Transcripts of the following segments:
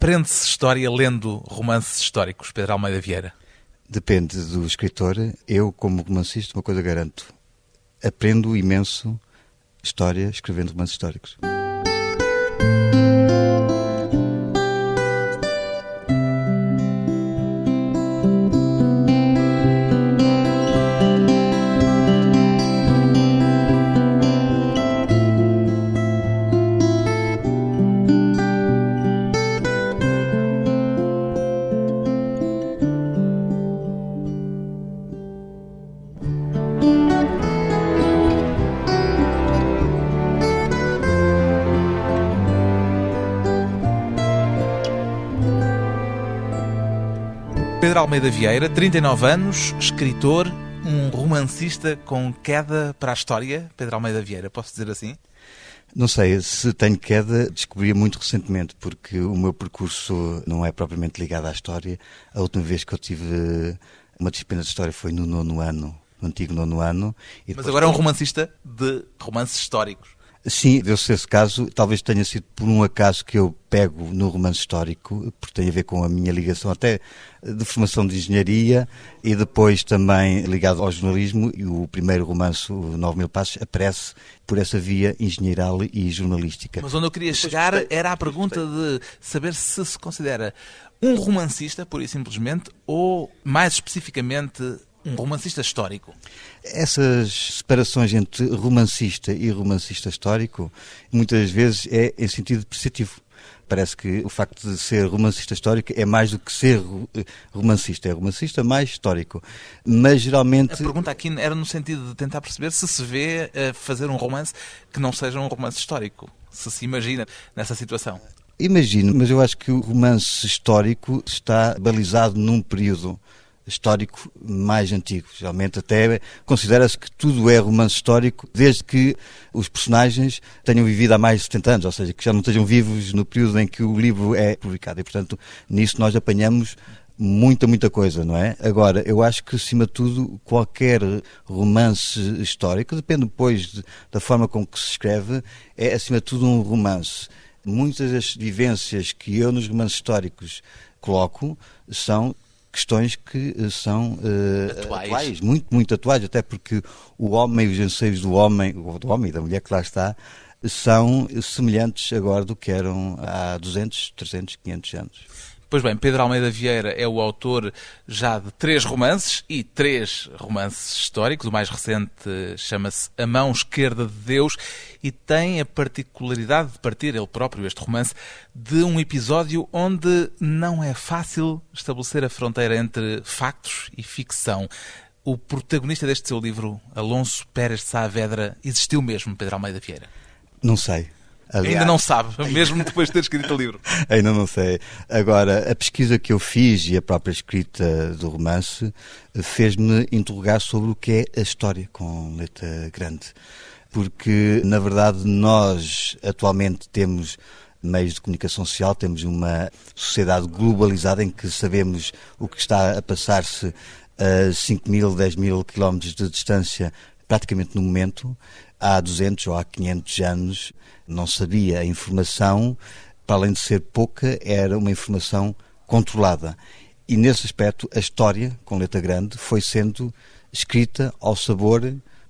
Aprende-se história lendo romances históricos, Pedro Almeida Vieira? Depende do escritor. Eu, como romancista, uma coisa garanto. Aprendo imenso história escrevendo romances históricos. Pedro Almeida Vieira, 39 anos, escritor, um romancista com queda para a história. Pedro Almeida Vieira, posso dizer assim? Não sei, se tenho queda, descobri muito recentemente, porque o meu percurso não é propriamente ligado à história. A última vez que eu tive uma disciplina de história foi no nono ano, no antigo nono ano. Mas agora é um romancista de romances históricos. Sim, deu-se esse caso. Talvez tenha sido por um acaso que eu pego no romance histórico, porque tem a ver com a minha ligação até de formação de engenharia e depois também ligado ao jornalismo. E o primeiro romance, o Nove Mil Passos, aparece por essa via engenheiral e jornalística. Mas onde eu queria chegar era a pergunta de saber se se considera um romancista, pura e simplesmente, ou mais especificamente um romancista histórico. Essas separações entre romancista e romancista histórico muitas vezes é em sentido depreciativo. Parece que o facto de ser romancista histórico é mais do que ser romancista. É romancista mais histórico. Mas geralmente. A pergunta aqui era no sentido de tentar perceber se se vê a fazer um romance que não seja um romance histórico. Se se imagina nessa situação. Imagino, mas eu acho que o romance histórico está balizado num período histórico mais antigo. Geralmente até considera-se que tudo é romance histórico desde que os personagens tenham vivido há mais de 70 anos, ou seja, que já não estejam vivos no período em que o livro é publicado. E, portanto, nisso nós apanhamos muita, muita coisa, não é? Agora, eu acho que, acima de tudo, qualquer romance histórico, depende depois de, da forma com que se escreve, é, acima de tudo, um romance. Muitas das vivências que eu nos romances históricos coloco são questões que eh, são uh, atuais. atuais. muito, muito atuais, até porque o homem e os anseios do homem, do homem e da mulher que lá está, são semelhantes agora do que eram há 200, 300, 500 anos. Pois bem, Pedro Almeida Vieira é o autor já de três romances e três romances históricos. O mais recente chama-se A Mão Esquerda de Deus e tem a particularidade de partir, ele próprio, este romance, de um episódio onde não é fácil estabelecer a fronteira entre factos e ficção. O protagonista deste seu livro, Alonso Pérez de Saavedra, existiu mesmo, Pedro Almeida Vieira? Não sei. Aliás, Ainda não sabe, mesmo depois de ter escrito o livro. Ainda não sei. Agora, a pesquisa que eu fiz e a própria escrita do romance fez-me interrogar sobre o que é a história com letra grande. Porque, na verdade, nós atualmente temos meios de comunicação social, temos uma sociedade globalizada em que sabemos o que está a passar-se a 5 mil, 10 mil quilómetros de distância praticamente no momento. Há 200 ou há 500 anos não sabia a informação, para além de ser pouca, era uma informação controlada. E nesse aspecto, a história, com letra grande, foi sendo escrita ao sabor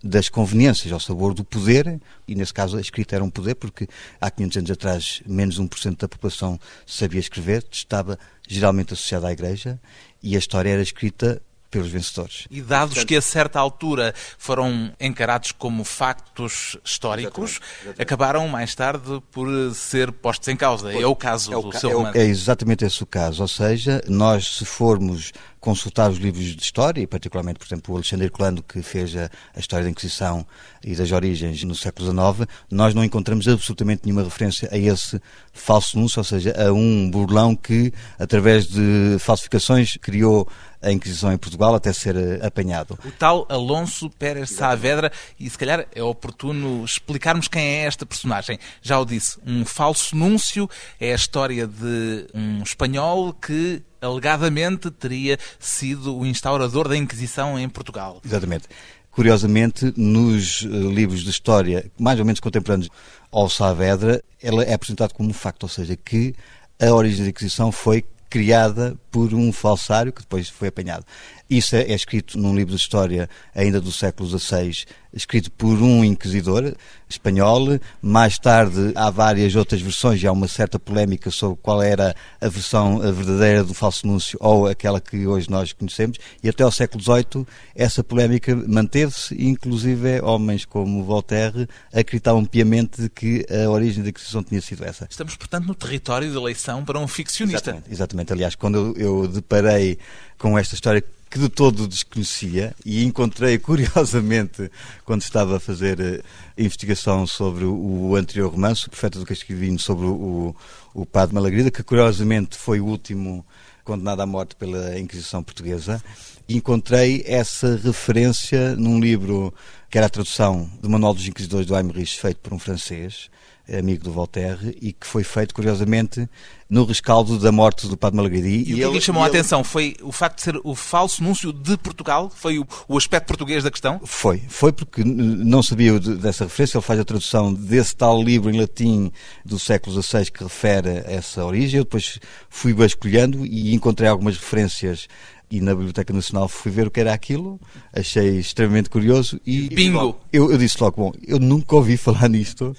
das conveniências, ao sabor do poder, e nesse caso a escrita era um poder, porque há 500 anos atrás menos de 1% da população sabia escrever, estava geralmente associada à Igreja, e a história era escrita pelos vencedores. E dados Portanto, que a certa altura foram encarados como factos históricos, exatamente, exatamente. acabaram mais tarde por ser postos em causa. É o caso é o, do seu é, romance. É exatamente esse o caso. Ou seja, nós se formos consultar os livros de história, e particularmente, por exemplo, o Alexandre Colando, que fez a, a, história da Inquisição e das origens no século XIX, nós não encontramos absolutamente nenhuma referência a esse falso anúncio, ou seja, a um burlão que, através de falsificações, criou a Inquisição em Portugal até ser apanhado. O tal Alonso Pérez Saavedra, e se calhar é oportuno explicarmos quem é esta personagem. Já o disse, um falso núncio é a história de um espanhol que alegadamente teria sido o instaurador da Inquisição em Portugal. Exatamente. Curiosamente, nos eh, livros de história mais ou menos contemporâneos ao Saavedra, ela é apresentado como um facto, ou seja, que a origem da Inquisição foi criada por um falsário que depois foi apanhado. Isso é, é, escrito num livro de história ainda do século XVI, escrito por um inquisidor espanhol. Mais tarde há várias outras versões e há uma certa polémica sobre qual era a versão verdadeira do falso anúncio ou aquela que hoje nós conhecemos. E até ao século XVIII essa polémica manteve-se, inclusive homens como Voltaire acreditavam piamente que a origem da Inquisição tinha sido essa. Estamos, portanto, no território de eleição para um ficcionista. Exatamente. exatamente. Aliás, quando eu, eu deparei com esta história que de todo desconhecia e encontrei curiosamente quando estava a fazer uh, investigação sobre o, anterior romance, o Profeta do Casquivino, sobre o, o Padre Malagrida, que curiosamente foi o último condenado à morte pela Inquisição Portuguesa, encontrei essa referência num livro que era a tradução do Manual dos Inquisidores do Aimeriche, feito por um francês, amigo do Voltaire, e que foi feito, curiosamente, no rescaldo da morte do Padre Malagrida. E, e, o que lhe chamou a atenção foi o facto de ser o falso núncio de Portugal? Foi o, o aspecto português da questão? Foi. Foi porque não sabia dessa referência. Ele faz a tradução desse tal livro em latim do século XVI que refere a essa origem. Eu depois fui vasculhando e encontrei algumas referências e na Biblioteca Nacional fui ver o que era aquilo, achei extremamente curioso e. Bingo! Eu, eu disse logo, bom, eu nunca ouvi falar nisto,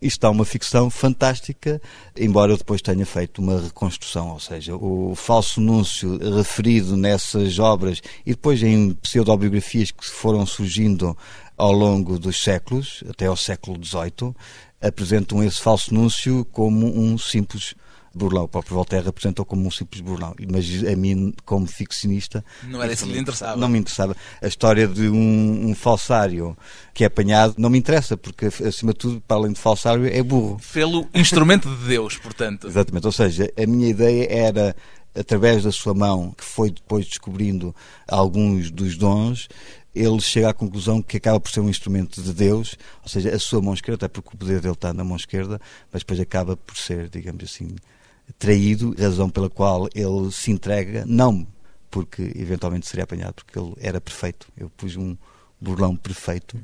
isto está uma ficção fantástica, embora eu depois tenha feito uma reconstrução, ou seja, o falso anúncio referido nessas obras e depois em pseudobiografias que foram surgindo ao longo dos séculos, até ao século XVIII, apresentam esse falso anúncio como um simples burlão. O próprio Voltaire apresentou como um simples burlão. Mas a mim, como ficcionista. Não era isso que lhe interessava. Não me interessava. A história de um, um, falsário que é apanhado não me interessa, porque, acima de tudo, para além de falsário, é burro. Fê-lo instrumento de Deus, portanto. Exatamente. Ou seja, a minha ideia era através da sua mão, que foi depois descobrindo alguns dos dons, ele chega à conclusão que acaba por ser um instrumento de Deus, ou seja, a sua mão esquerda, até porque o poder dele está na mão esquerda, mas depois acaba por ser, digamos assim, traído, razão pela qual ele se entrega, não porque eventualmente seria apanhado, porque ele era perfeito. Eu pus um burlão perfeito,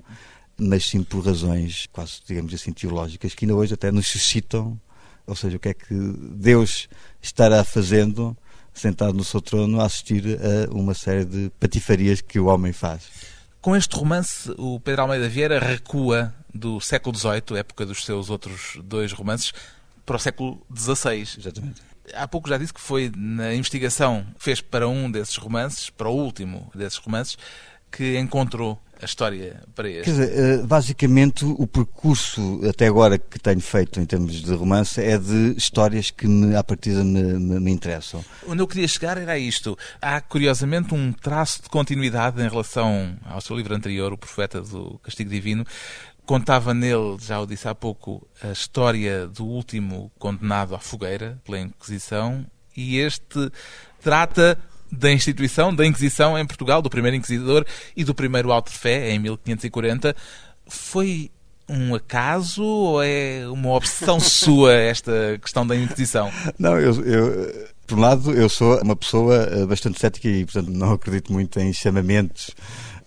mas sim por razões quase, digamos assim, teológicas, que ainda hoje até nos suscitam, ou seja, o que é que Deus estará fazendo sentado no seu trono a assistir a uma série de patifarias que o homem faz. Com este romance, o Pedro Almeida Vieira recua do século XVIII, época dos seus outros dois romances, para o século XVI. Exatamente. Há pouco já disse que foi na investigação que fez para um desses romances, para o último desses romances, que encontrou a história para este? Quer dizer, eh, basicamente o percurso até agora que tenho feito em termos de romance é de histórias que me, à partida me, me, me interessam. Onde eu queria chegar era isto. Há curiosamente um traço de continuidade em relação ao seu livro anterior, O Profeta do Castigo Divino, contava nele, já o disse há pouco, a história do último condenado à fogueira pela Inquisição e este trata da instituição da Inquisição em Portugal, do primeiro inquisidor e do primeiro auto de fé em 1540. Foi um acaso ou é uma obsessão sua esta questão da Inquisição? Não, eu, eu, por um lado, eu sou uma pessoa eh, bastante cética e, portanto, não acredito muito em chamamentos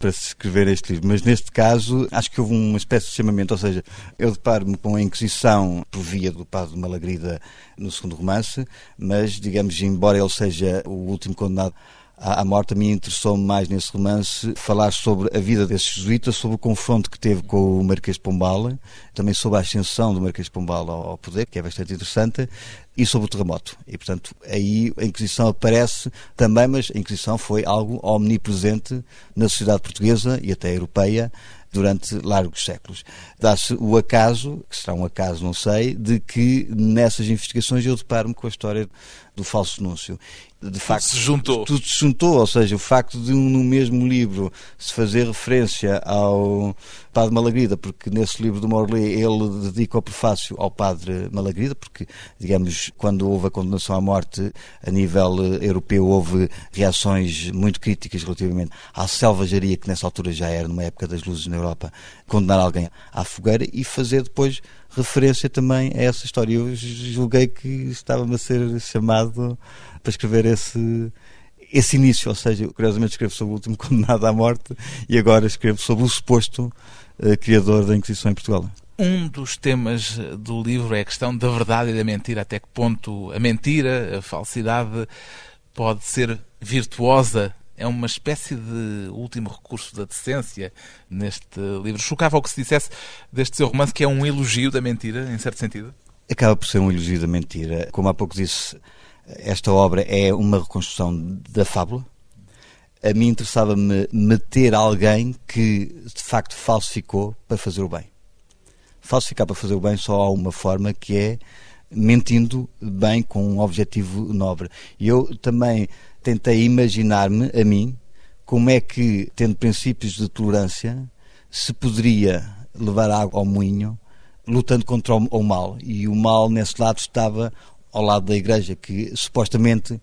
para se escrever este livro, mas neste caso acho que houve uma espécie de chamamento, ou seja, eu deparo-me com a Inquisição por via do Padre Malagrida no segundo romance, mas, digamos, embora ele seja o último condenado à morte, a mim interessou-me mais nesse romance falar sobre a vida desse jesuíta, sobre o confronto que teve com o Marquês de Pombal, também sobre a ascensão do Marquês de Pombal ao poder, que é bastante interessante, e sobre o terremoto. E, portanto, aí a Inquisição aparece também, mas a Inquisição foi algo omnipresente na sociedade portuguesa e até europeia durante largos séculos. Dá-se o acaso, que será um acaso, não sei, de que nessas investigações eu deparo-me com a história do falso anúncio de facto se juntou. Tudo se juntou, ou seja, o facto de um, no mesmo livro se fazer referência ao Padre Malagrida, porque nesse livro do Morley ele dedica o prefácio ao Padre Malagrida, porque, digamos, quando houve a condenação à morte a nível eh, europeu, houve reações muito críticas relativamente à selvageria que nessa altura já era, numa época das luzes na Europa, condenar alguém à fogueira e fazer depois referência também a essa história. Eu julguei que estava-me a ser chamado para escrever esse, esse início, ou seja, curiosamente escrevo sobre o último condenado à morte e agora escrevo sobre o suposto uh, criador da Inquisição em Portugal. Um dos temas do livro é a questão da verdade e da mentira. Até que ponto a mentira, a falsidade, pode ser virtuosa? É uma espécie de último recurso da decência neste livro. Chocava o que se dissesse deste seu romance, que é um elogio da mentira, em certo sentido? Acaba por ser um elogio da mentira. Como há pouco disse, esta obra é uma reconstrução da fábula. A mim interessava-me meter alguém que de facto falsificou para fazer o bem falsificar para fazer o bem só há uma forma que é mentindo bem com um objetivo nobre. E eu também tentei imaginar-me a mim como é que, tendo princípios de tolerância, se poderia levar água ao moinho lutando contra o mal. E o mal, nesse lado, estava ao lado da igreja, que supostamente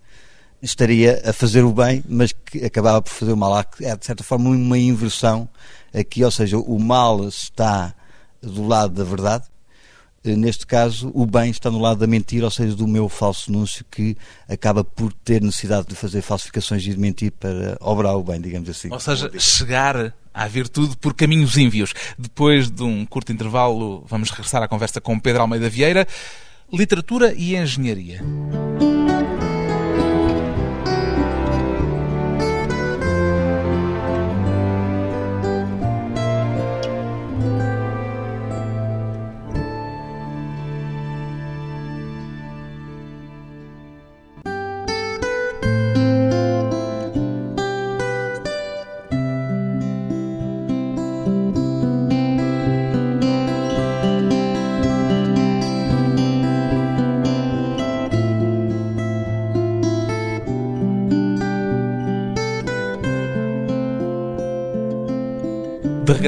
estaria a fazer o bem, mas que acabava por fazer o mal. É, de certa forma, uma inversão aqui, ou seja, o mal está do lado da verdade. Eh, neste caso, o bem está no lado da mentira, ou seja, do meu falso anúncio, que acaba por ter necessidade de fazer falsificações e de mentir para obrar o bem, digamos assim. Ou seja, chegar à virtude por caminhos ínvios. Depois de um curto intervalo, vamos regressar à conversa com Pedro Almeida Vieira. Literatura e engenharia.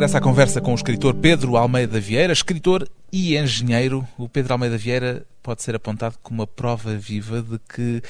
De regresso à conversa com o escritor Pedro Almeida Vieira, escritor e engenheiro, o Pedro Almeida Vieira pode ser apontado como uma prova viva de que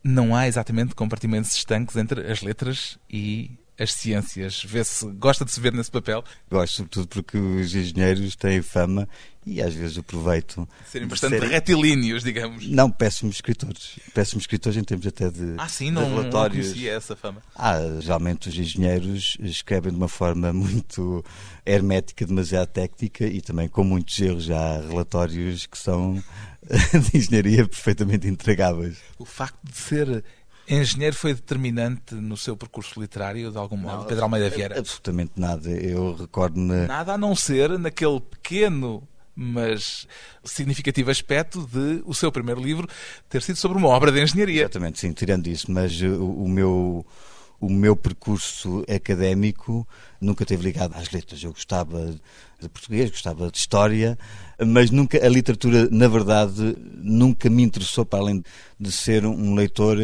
não há exatamente compartimentos estanques entre as letras e as ciências. Vê-se, gosta de se ver nesse papel? Gosto, sobretudo porque os engenheiros têm fama e às vezes aproveito. Serem bastante serem... retilíneos, digamos. Não, péssimos escritores. Péssimos escritores em termos até de. Ah, sim, não, relatórios. não conhecia essa fama. Ah, geralmente os engenheiros escrevem de uma forma muito hermética, demasiado técnica e também com muitos erros. Há relatórios que são de engenharia perfeitamente entregáveis. O facto de ser engenheiro foi determinante no seu percurso literário, de algum modo, não, Pedro Almeida Vieira? Absolutamente nada. Eu recordo-me. Nada a não ser naquele pequeno mas significativo aspecto de o seu primeiro livro ter sido sobre uma obra de engenharia. Exatamente, sim, tirando isso, mas o, o meu o meu percurso académico nunca esteve ligado às letras. Eu gostava de português, gostava de história, mas nunca a literatura, na verdade, nunca me interessou para além de ser um leitor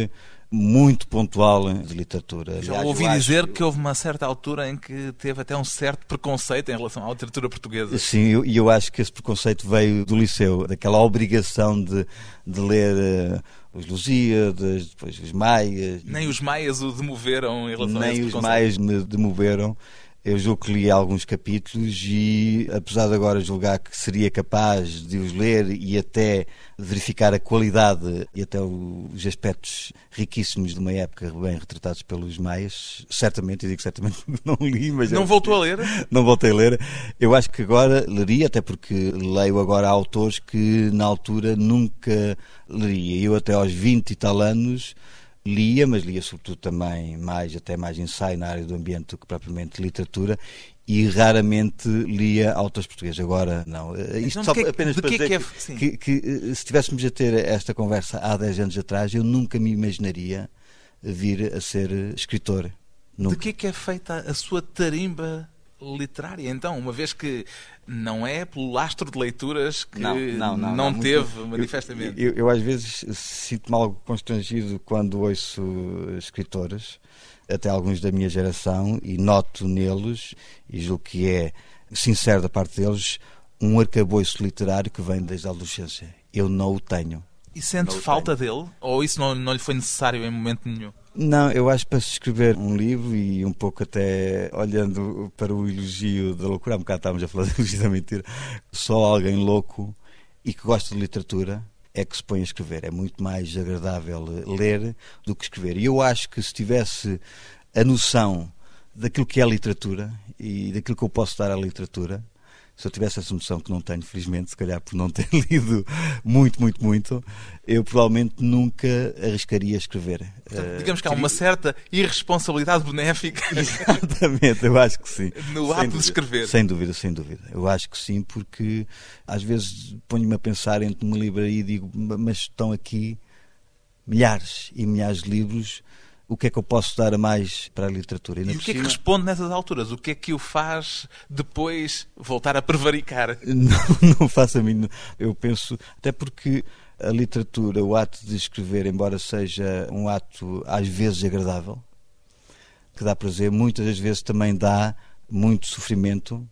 muito pontual de literatura. Já ouvi dizer que houve uma certa altura em que teve até um certo preconceito em relação à literatura portuguesa. Sim, e eu, eu, acho que esse preconceito veio do liceu, daquela obrigação de, de ler uh, os Lusíadas, depois os Maias. Nem os Maias o demoveram em relação Nem a esse os Maias me demoveram. Eu julgo que li alguns capítulos e, apesar de agora julgar que seria capaz de os ler e até verificar a qualidade e até os aspectos riquíssimos de uma época bem retratados pelos maias, certamente, eu digo certamente não li, mas... Não voltou a ler? Não voltei a ler. Eu acho que agora leria, até porque leio agora autores que na altura nunca leria. Eu até aos 20 e tal anos lia, mas lia sobretudo também mais, até mais ensaio na área do ambiente do que propriamente literatura e raramente lia autores portugueses. Agora, não. Eh, isto só que, apenas para dizer que, é, que, que, eh, se estivéssemos a ter esta conversa há 10 anos atrás, eu nunca me imaginaria vir a ser escritor. Nunca. De que é que é feita a sua tarimba literária, então, uma vez que não é pelo lastro de leituras que não, não, não, não teve muito, manifestamente. Eu, eu, eu, às vezes sinto-me algo constrangido quando ouço escritores, até alguns da minha geração, e noto neles, e julgo que é sincero da parte deles, um arcabouço literário que vem desde a adolescência. Eu não o tenho. E sente falta tenho. dele? Ou isso não, não lhe foi necessário em momento nenhum? Não, eu acho que para escrever um livro e um pouco até olhando para o elogio da loucura, há um bocado estávamos a falar de elogio da mentira, só alguém louco e que gosta de literatura é que se põe a escrever. É muito mais agradável ler do que escrever. E eu acho que se tivesse a noção daquilo que é a literatura e daquilo que eu posso dar à literatura, se eu tivesse essa noção que não tenho, felizmente, se calhar por não ter lido muito, muito, muito, eu provavelmente nunca arriscaria escrever. Portanto, digamos que há uma certa irresponsabilidade benéfica. Exatamente, eu acho que sim. No ato de escrever. Sem dúvida, sem dúvida. Eu acho que sim, porque às vezes ponho-me a pensar entre uma livraria e digo, mas estão aqui milhares e milhares de livros o que é que eu posso dar a mais para a literatura. E, e o que é que responde nessas alturas? O que é que o faz depois voltar a prevaricar? Não, não faço a mim. Eu penso, até porque a literatura, o ato de escrever, embora seja um ato às vezes agradável, que dá prazer, muitas das vezes também dá muito sofrimento,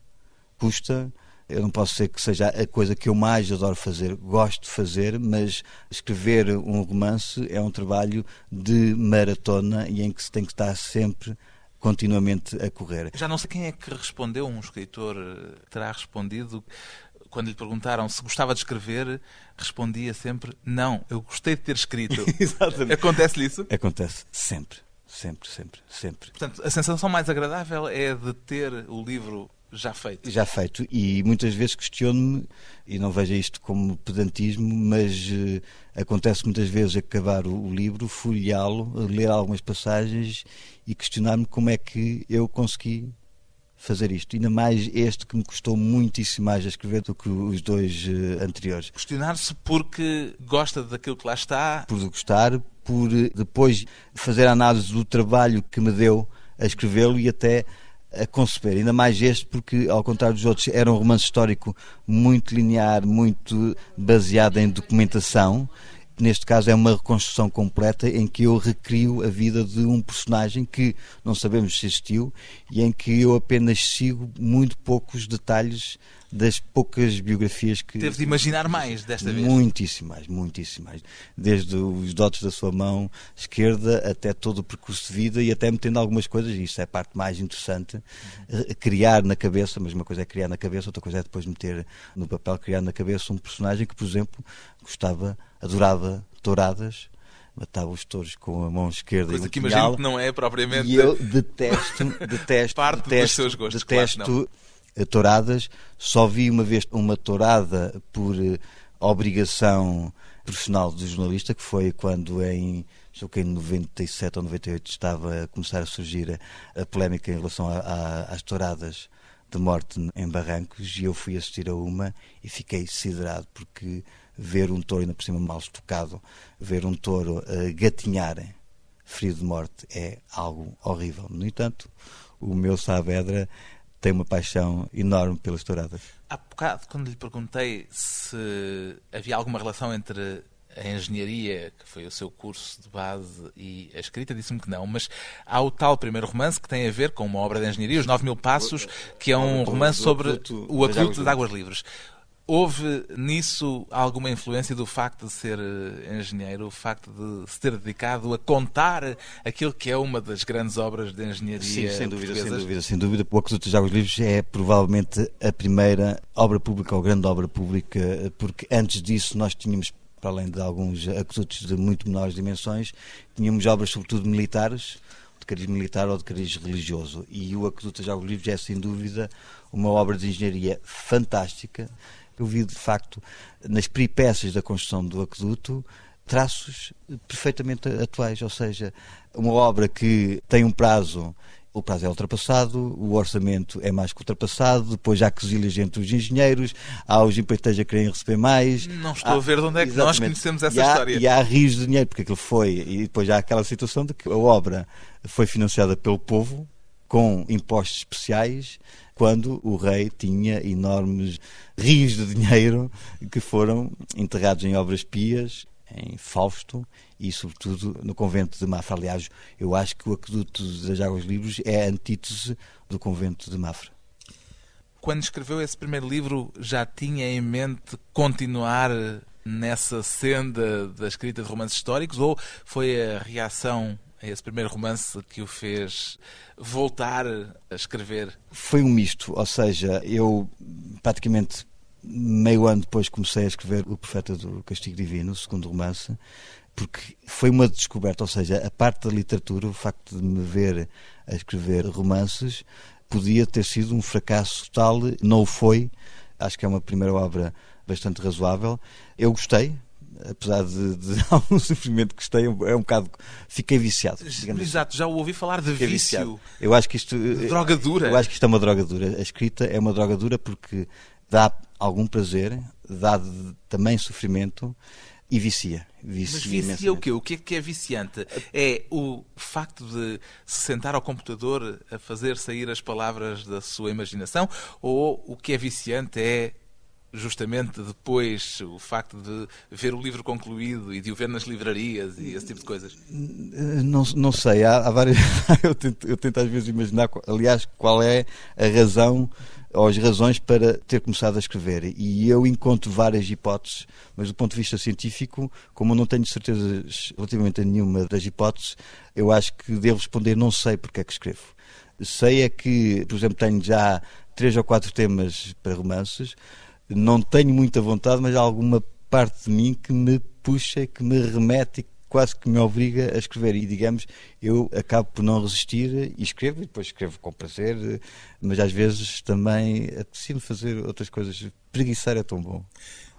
custa, eu não posso dizer que seja a coisa que eu mais adoro fazer, gosto de fazer, mas escrever um romance é um trabalho de maratona e em que se tem que estar sempre continuamente a correr. Já não sei quem é que respondeu, um escritor eh, terá respondido quando lhe perguntaram se gostava de escrever, respondia sempre: Não, eu gostei de ter escrito. Exatamente. Acontece-lhe isso? Acontece sempre, sempre, sempre, sempre. Portanto, a sensação mais agradável é de ter o livro já feito. Já feito. E muitas vezes questiono-me, e não vejo isto como pedantismo, mas uh, acontece muitas vezes acabar o, o livro, folheá-lo, ler algumas passagens e questionar-me como é que eu consegui fazer isto. Ainda mais este que me custou muitíssimo mais a escrever do que os dois uh, anteriores. Questionar-se porque gosta daquilo que lá está. Por gostar, por uh, depois fazer a análise do trabalho que me deu a escrevê-lo e até a conceber, ainda mais este porque, ao contrário dos outros, era um romance histórico muito linear, muito baseado em documentação. Neste caso é uma reconstrução completa em que eu recrio a vida de um personagem que não sabemos se existiu e em que eu apenas sigo muito poucos detalhes das poucas biografias que. Teve de imaginar mais desta vez. Muitíssimo mais, muitíssimo mais. Desde os dotes da sua mão esquerda até todo o percurso de vida e até metendo algumas coisas, e isso é a parte mais interessante, uhum. criar na cabeça, mas uma coisa é criar na cabeça, outra coisa é depois meter no papel, criar na cabeça um personagem que, por exemplo, gostava, adorava touradas matava os touros com a mão esquerda Coisa e que imagino que não é propriamente e eu detesto detesto parte detesto, dos seus gostos detesto claro, touradas. Só vi uma vez uma tourada por eh, obrigação profissional de jornalista, que foi quando em julgo que em 97 ou 98 estava a começar a surgir a, a polémica em relação a, a, às touradas de morte em Barrancos e eu fui assistir a uma e fiquei siderado porque ver um touro ainda por cima mal estocado, ver um touro uh, gatinhar ferido de morte é algo horrível. No entanto, o meu Saavedra tem uma paixão enorme pelas touradas. Há bocado, quando lhe perguntei se havia alguma relação entre a engenharia, que foi o seu curso de base, e a escrita, disse-me que não, mas há o tal primeiro romance que tem a ver com uma obra de engenharia, Os Nove Mil Passos, que é um romance sobre o aqueduto de Águas Livres. Houve nisso alguma influência do facto de ser eh, engenheiro, o facto de se ter dedicado a contar aquilo que é uma das grandes obras de engenharia? Sim, sem dúvida, sem dúvida, sem dúvida. O Aqueduto dos Águas Livres é provavelmente a primeira obra pública ou grande obra pública, porque antes disso nós tínhamos para além de alguns aquedutos de muito menores dimensões, tínhamos obras sobretudo militares, de cariz militar ou de cariz religioso. E o Aqueduto dos Águas Livres é, sem dúvida, uma obra de engenharia fantástica, eu vi, de facto, nas peripécias da construção do aqueduto, traços perfeitamente atuais, ou seja, uma obra que tem um prazo o prazo é ultrapassado, o orçamento é mais que ultrapassado, depois há quesilhas entre os engenheiros, há os empreiteiros a querem receber mais. Não estou há, a ver de onde é que nós conhecemos essa e há, história. E há rios de dinheiro, porque aquilo foi, e depois há aquela situação de que a obra foi financiada pelo povo, com impostos especiais, quando o rei tinha enormes rios de dinheiro que foram enterrados em obras pias, em Fausto e, sobretudo, no convento de Mafra. Aliás, eu acho que o Aqueduto das Águas Livres é a antítese do convento de Mafra. Quando escreveu esse primeiro livro, já tinha em mente continuar nessa senda da escrita de romances históricos ou foi a reação esse primeiro romance que o fez voltar a escrever? Foi um misto, ou seja, eu praticamente meio ano depois comecei a escrever O Profeta do Castigo Divino, o segundo romance, porque foi uma descoberta, ou seja, a parte da literatura, o facto de me ver a escrever romances, podia ter sido um fracasso total, não o foi, Acho que é uma primeira obra bastante razoável. Eu gostei, apesar de, de algum sofrimento que gostei, é um bocado. Fiquei viciado. Assim. Exato, assim. já ouvi falar de Fiquei vício. Viciado. Eu acho que isto. Droga dura. Eu acho que isto é uma droga dura. A escrita é uma droga dura porque dá algum prazer, dá também sofrimento e vicia. vicia Mas vicia o quê? O que é que é viciante? É o facto de se sentar ao computador a fazer sair as palavras da sua imaginação? Ou o que é viciante é justamente depois o facto de ver o livro concluído e de o ver nas livrarias e esse tipo de coisas? Não, não sei, há, há várias. eu, tento, eu tento às vezes imaginar, aliás, qual é a razão ou as razões para ter começado a escrever. E eu encontro várias hipóteses, mas do ponto de vista científico, como eu não tenho certezas relativamente a nenhuma das hipóteses, eu acho que devo responder não sei porque é que escrevo. Sei é que, por exemplo, tenho já três ou quatro temas para romances, não tenho muita vontade, mas há alguma parte de mim que me puxa, que me remete quase que me obriga a escrever. E, digamos, eu acabo por não resistir e escrevo, e depois escrevo com prazer, mas às vezes também apetece-me fazer outras coisas. Preguiçar é tão bom.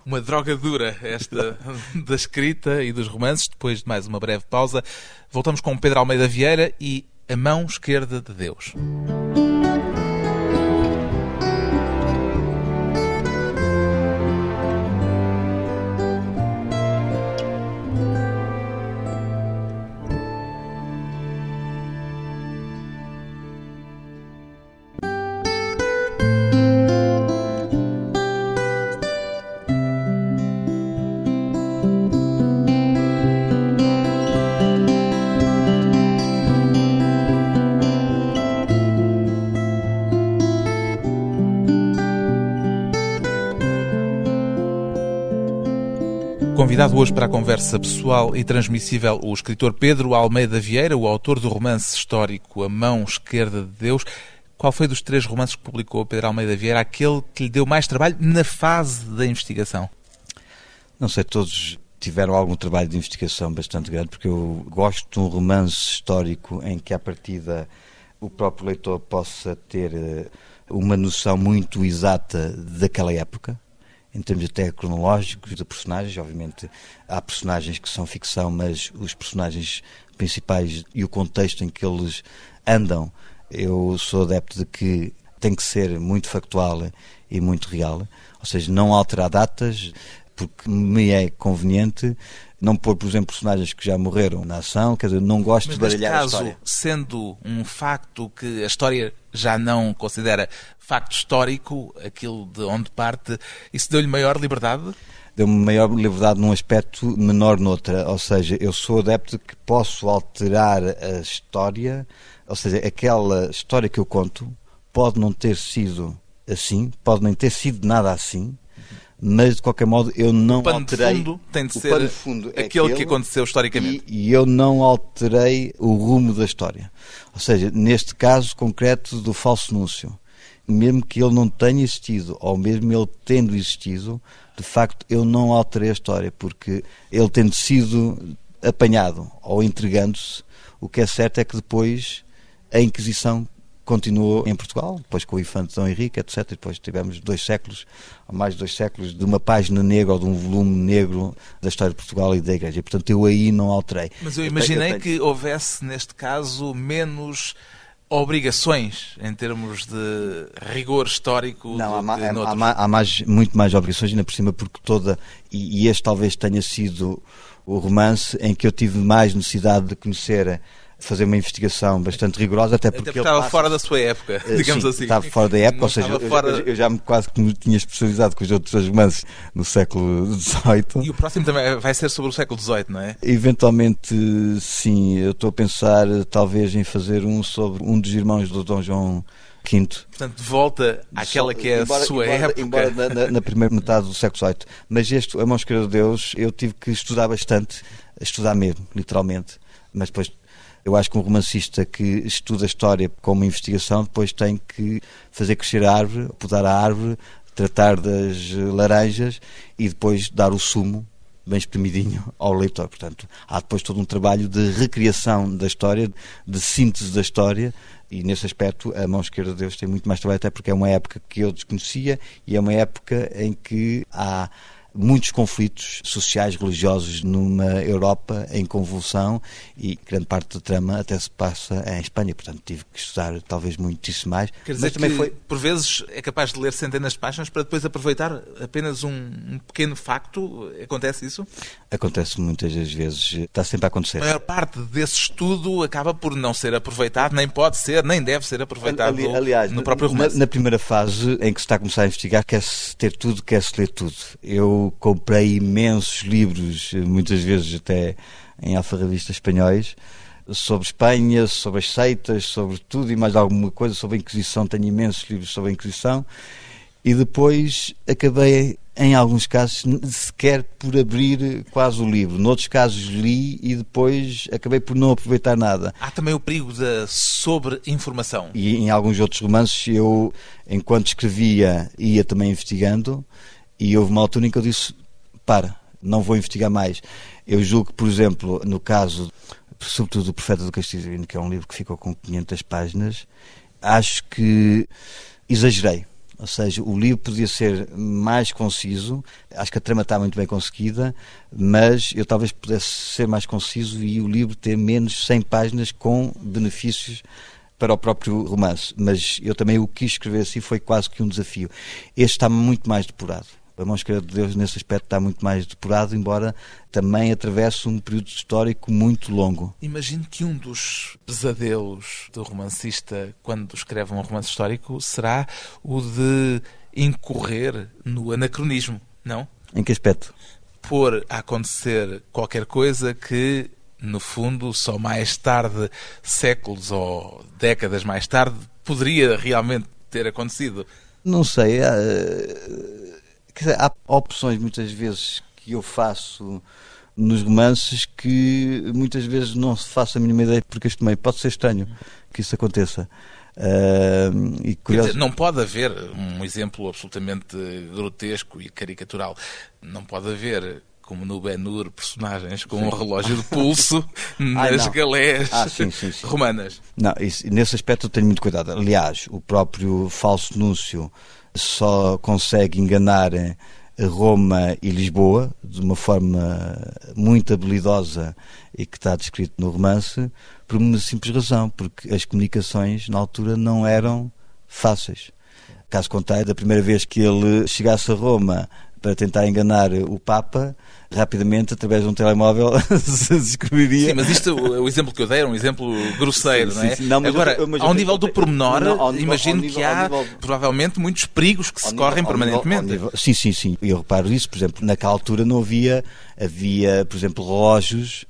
Uma droga dura esta da escrita e dos romances. Depois de mais uma breve pausa, voltamos com Pedro Almeida Vieira e A Mão Esquerda de Deus. Convidado hoje para a conversa pessoal e transmissível o escritor Pedro Almeida Vieira, o autor do romance histórico A Mão Esquerda de Deus. Qual foi dos três romances que publicou Pedro Almeida Vieira aquele que lhe deu mais trabalho na fase da investigação? Não sei, todos tiveram algum trabalho de investigação bastante grande, porque eu gosto de um romance histórico em que, à partida, o próprio leitor possa ter eh, uma noção muito exata daquela época em termos até cronológicos de personagens. Obviamente há personagens que são ficção, mas os personagens principais e o contexto em que eles andam, eu sou adepto de que tem que ser muito factual e muito real, ou seja, não alterar datas, porque me é conveniente não pôr, por exemplo, personagens que já morreram na ação, quer dizer, não gosto Mas de baralhar caso, a história. sendo um facto que a história já não considera facto histórico, aquilo de onde parte, isso deu-lhe maior liberdade? Deu-me maior liberdade num aspecto, menor noutra. Ou seja, eu sou adepto de que posso alterar a história, ou seja, aquela história que eu conto pode não ter sido assim, pode nem ter sido nada assim, mas de qualquer modo eu não o pano alterei. De fundo tem de ser fundo é aquele, que aconteceu historicamente. E, e, eu não alterei o rumo da história. Ou seja, neste caso concreto do falso núncio, mesmo que ele não tenha existido, ou mesmo ele tendo existido, de facto eu não alterei a história, porque ele tendo sido apanhado ou entregando-se, o que é certo é que depois a Inquisição continuou em Portugal, depois com o infante Dom Henrique, etc. E depois tivemos dois séculos, ou mais de dois séculos, de uma página negra ou de um volume negro da história de Portugal e da Igreja. E, portanto, eu aí não alterei. Mas eu imaginei eu tenho... que houvesse, neste caso, menos obrigações em termos de rigor histórico não, há, há, há, mais, muito mais obrigações ainda por cima porque toda e, e este talvez tenha sido o romance em que eu tive mais necessidade de conhecer fazer uma investigação bastante rigorosa, até porque, até porque estava passa... fora da sua época, eh, digamos Sim, assim. Estava fora da época, Não ou seja, eu, fora... eu, já me quase que me tinha especializado com os outros romances no século XVIII. E o próximo também vai ser sobre o século XVIII, não é? Eventualmente, sim. Eu estou a pensar, talvez, em fazer um sobre um dos irmãos do Dom João V. Portanto, volta àquela que é embora, a sua embora, época. Embora na, na, na, primeira metade do século XVIII. Mas este, A Mão Esquerda de Deus, eu tive que estudar bastante, estudar mesmo, literalmente. Mas depois eu acho que um romancista que estuda a história como investigação depois tem que fazer crescer a árvore, podar a árvore, tratar das laranjas e depois dar o sumo bem espremidinho ao leitor. Portanto, há depois todo um trabalho de recriação da história, de síntese da história, e nesse aspecto a mão esquerda de Deus tem muito mais trabalho, até porque é uma época que eu desconhecia e é uma época em que há muitos conflitos sociais, religiosos numa Europa em convulsão e grande parte da trama até se passa em Espanha, portanto tive que estudar talvez muitíssimo mais. Quer dizer também que, foi... por vezes, é capaz de ler centenas de páginas para depois aproveitar apenas um, um pequeno facto? Acontece isso? Acontece muitas das vezes, está sempre a acontecer. A maior parte desse estudo acaba por não ser aproveitado, nem pode ser, nem deve ser aproveitado Ali, aliás, no próprio romance. Na, na primeira fase em que se está a começar a investigar, quer-se ter tudo, quer-se ler tudo. Eu comprei imensos livros, muitas vezes até em alfarrabistas espanhóis, sobre Espanha, sobre as seitas, sobre tudo e mais alguma coisa, sobre a Inquisição. Tenho imensos livros sobre a Inquisição. E depois acabei, em alguns casos, sequer por abrir quase o livro. Noutros casos li e depois acabei por não aproveitar nada. Há também o perigo da sobre-informação. E em alguns outros romances, eu, enquanto escrevia, ia também investigando e houve uma altura em que eu disse: para, não vou investigar mais. Eu julgo que, por exemplo, no caso, sobretudo do Profeta do Divino, que é um livro que ficou com 500 páginas, acho que exagerei. Ou seja, o livro podia ser mais conciso, acho que a trama está muito bem conseguida, mas eu talvez pudesse ser mais conciso e o livro ter menos 100 páginas com benefícios para o próprio romance. Mas eu também o quis escrever assim, foi quase que um desafio. Este está muito mais depurado. A mão esquerda de Deus, nesse aspecto, está muito mais depurado, embora também atravesse um período histórico muito longo. Imagino que um dos pesadelos do romancista, quando escreve um romance histórico, será o de incorrer no anacronismo, não? Em que aspecto? Pôr a acontecer qualquer coisa que, no fundo, só mais tarde, séculos ou décadas mais tarde, poderia realmente ter acontecido. Não sei. Há opções muitas vezes que eu faço nos romances que muitas vezes não se faço a mínima ideia porque este meio pode ser estranho que isso aconteça. Uh, e curioso... dizer, não pode haver um exemplo absolutamente grotesco e caricatural. Não pode haver como no Ben-Hur, personagens com sim. um relógio de pulso nas galés ah, sim, sim, romanas. Não, isso, nesse aspecto eu tenho muito cuidado. Aliás, o próprio falso núncio só consegue enganar Roma e Lisboa de uma forma muito habilidosa e que está descrito no romance por uma simples razão, porque as comunicações na altura não eram fáceis. Caso contrário, da primeira vez que ele chegasse a Roma para tentar enganar o Papa, rapidamente, através de um telemóvel, se descobriria. Sim, mas isto, o exemplo que eu dei era um exemplo grosseiro, sim, não é? Sim, não, Agora, eu, eu, ao nível do pormenor, não, imagino nível, que há nível, provavelmente muitos perigos que se nível, correm permanentemente. sim, sim, sim. Eu reparo isso, por exemplo, naquela altura não havia, havia, por exemplo, relógios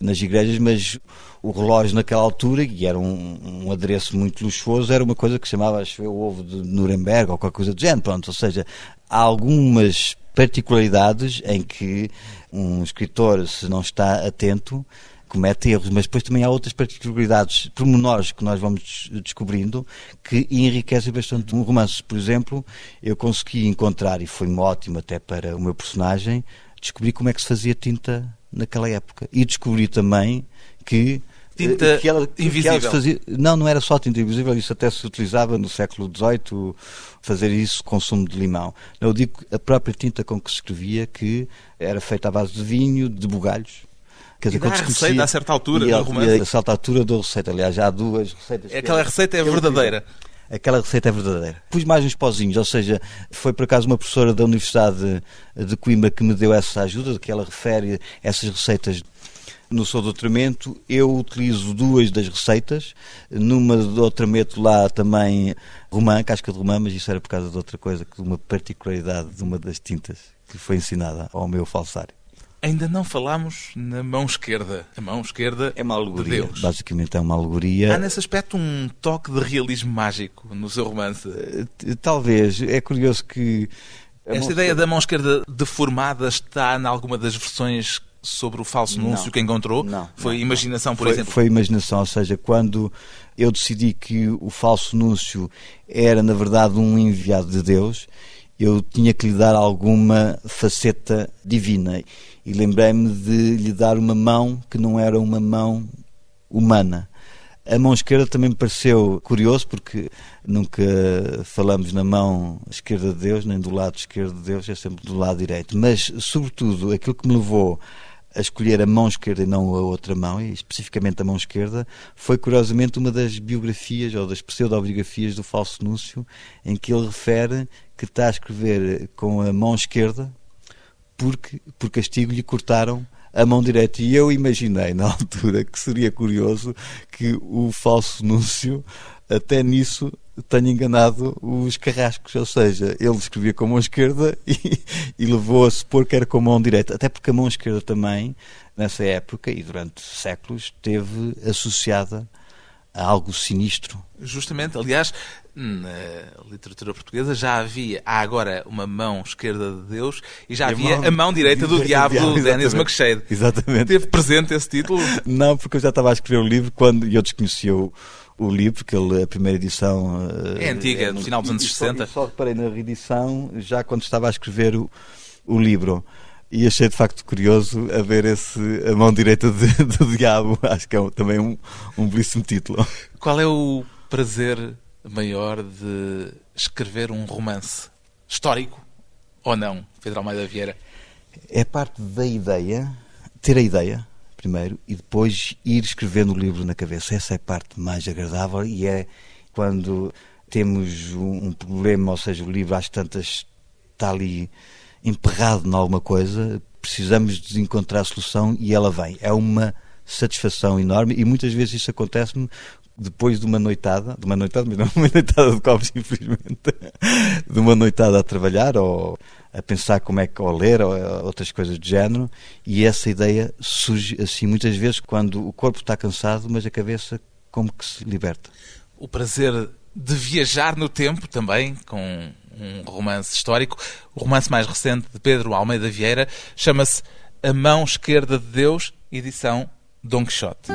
nas igrejas, mas o relógio naquela altura, e era um, um adereço muito luxuoso, era uma coisa que chamava, acho o ovo de Nuremberg ou qualquer coisa do género, pronto, ou seja, há algumas particularidades em que um escritor, se não está atento, comete erros, mas depois também há outras particularidades, pormenores que nós vamos descobrindo que enriquecem bastante um romance. Por exemplo, eu consegui encontrar, e foi ótimo até para o meu personagem, descobrir como é que se fazia tinta naquela época. E descobri também que tinta que ela, invisível. Que fazia, não, não era só tinta invisível, isso até se utilizava no século XVIII, fazer isso, consumo de limão. Eu digo a própria tinta com que se escrevia, que era feita à base de vinho, de bugalhos. Quer dizer, e dá a receita a certa altura do romance? A certa altura da receita, aliás, já há duas receitas. É aquela receita é verdadeira. Aquela receita é verdadeira. Pus mais uns pozinhos, ou seja, foi por acaso uma professora da Universidade de Coimbra que me deu essa ajuda, que ela refere essas receitas no seu doutoramento, eu utilizo duas das receitas. Numa de outra meto lá também romã, casca de romã, mas isso era por causa de outra coisa, de uma particularidade de uma das tintas que foi ensinada ao meu falsário. Ainda não falámos na mão esquerda. A mão esquerda é uma alegoria. De Deus. Basicamente é uma alegoria. Há nesse aspecto um toque de realismo mágico no seu romance. Eh, talvez. É curioso que. Esta ideia da mão esquerda deformada está em alguma das versões sobre o falso anúncio que encontrou? Não. Foi não, imaginação, por foi, exemplo? Foi imaginação, ou seja, quando eu decidi que o falso anúncio era, na verdade, um enviado de Deus, eu tinha que lhe dar alguma faceta divina. E lembrei-me de lhe dar uma mão que não era uma mão humana. A mão esquerda também me pareceu curioso, porque nunca falamos na mão esquerda de Deus, nem do lado esquerdo de Deus, é sempre do lado direito. Mas, sobretudo, aquilo que me levou a escolher a mão esquerda e não a outra mão, e especificamente a mão esquerda, foi curiosamente uma das biografias ou das pseudobiografias do falso Núcio, em que ele refere que está a escrever com a mão esquerda porque, por castigo, lhe cortaram a mão direita. E eu imaginei na altura que seria curioso que o falso Núncio, até nisso, tenha enganado os carrascos. Ou seja, ele escrevia com a mão esquerda e, e levou a supor que era com a mão direita. Até porque a mão esquerda também, nessa época e durante séculos, esteve associada a algo sinistro. Justamente, aliás, na literatura portuguesa já havia, há agora uma mão esquerda de Deus e já e havia a mão, a mão direita do diabo, do Dennis McShade. Exatamente. Teve presente esse título? Não, porque eu já estava a escrever o livro quando eu desconhecia o, o livro, porque ele, a primeira edição... É antiga, é no final dos anos 60. Só, só reparei na reedição já quando estava a escrever o, o livro e achei de facto curioso a ver esse, a mão direita de, do diabo. Acho que é um, também um, um belíssimo título. Qual é o prazer maior de escrever um romance histórico ou não, Pedro Almeida Vieira? É parte da ideia, ter a ideia primeiro e depois ir escrevendo o livro na cabeça. Essa é a parte mais agradável e é quando temos um problema, ou seja, o livro às tantas está ali emperrado em alguma coisa, precisamos de encontrar a solução e ela vem. É uma satisfação enorme e muitas vezes isso acontece-me depois de uma noitada, de uma noitada, mas não uma noitada de copos, infelizmente, de uma noitada a trabalhar ou a pensar como é que, ou ler, ou outras coisas do género, e essa ideia surge assim muitas vezes quando o corpo está cansado, mas a cabeça como que se liberta. O prazer de viajar no tempo também, com um romance histórico. O romance mais recente de Pedro Almeida Vieira chama-se A Mão Esquerda de Deus, edição Don Quixote.